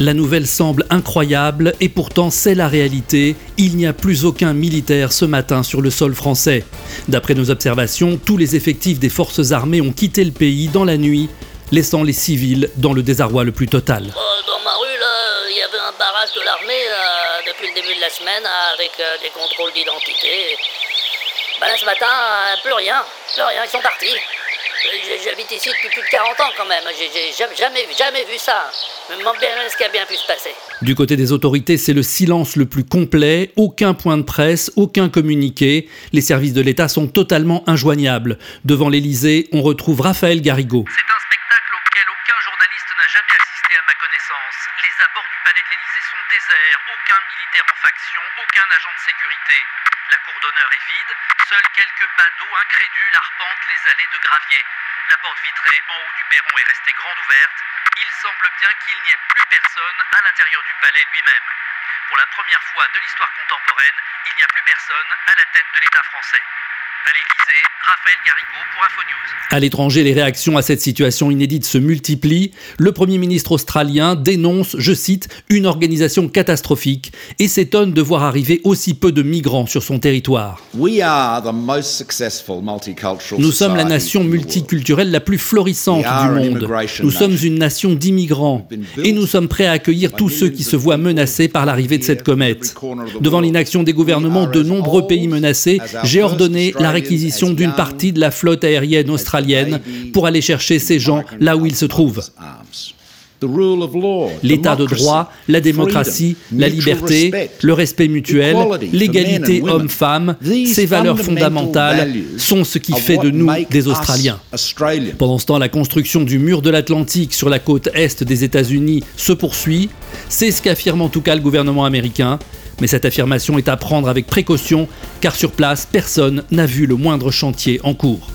La nouvelle semble incroyable et pourtant c'est la réalité. Il n'y a plus aucun militaire ce matin sur le sol français. D'après nos observations, tous les effectifs des forces armées ont quitté le pays dans la nuit, laissant les civils dans le désarroi le plus total. Oh, dans ma rue, il y avait un barrage de l'armée depuis le début de la semaine avec euh, des contrôles d'identité. Bah ce matin, euh, plus rien, plus rien, ils sont partis. J'habite ici depuis plus de 40 ans quand même. J'ai jamais, jamais vu ça. Je me demande bien ce qui a bien pu se passer. Du côté des autorités, c'est le silence le plus complet. Aucun point de presse, aucun communiqué. Les services de l'État sont totalement injoignables. Devant l'Élysée, on retrouve Raphaël Garrigo. C'est un spectacle auquel aucun journaliste n'a jamais Les abords du palais de l'Élysée sont déserts. Aucun militaire en faction, aucun agent de sécurité. La cour d'honneur est vide, seuls quelques badauds incrédules arpentent les allées de gravier. La porte vitrée en haut du perron est restée grande ouverte. Il semble bien qu'il n'y ait plus personne à l'intérieur du palais lui-même. Pour la première fois de l'histoire contemporaine, il n'y a plus personne à la tête de l'État français. À l'Élysée, Raphaël Garrigo pour InfoNews. À l'étranger, les réactions à cette situation inédite se multiplient. Le Premier ministre australien dénonce, je cite, une organisation catastrophique et s'étonne de voir arriver aussi peu de migrants sur son territoire. Nous sommes la nation multiculturelle la plus florissante du monde. Nous sommes une nation d'immigrants et nous sommes prêts à accueillir tous ceux qui se voient menacés par l'arrivée de cette comète. Devant l'inaction des gouvernements de nombreux pays menacés, j'ai ordonné la d'une partie de la flotte aérienne australienne pour aller chercher ces gens là où ils se trouvent. L'état de droit, la démocratie, la liberté, le respect mutuel, l'égalité homme-femme, ces valeurs fondamentales sont ce qui fait de nous des Australiens. Pendant ce temps, la construction du mur de l'Atlantique sur la côte est des États-Unis se poursuit. C'est ce qu'affirme en tout cas le gouvernement américain. Mais cette affirmation est à prendre avec précaution, car sur place, personne n'a vu le moindre chantier en cours.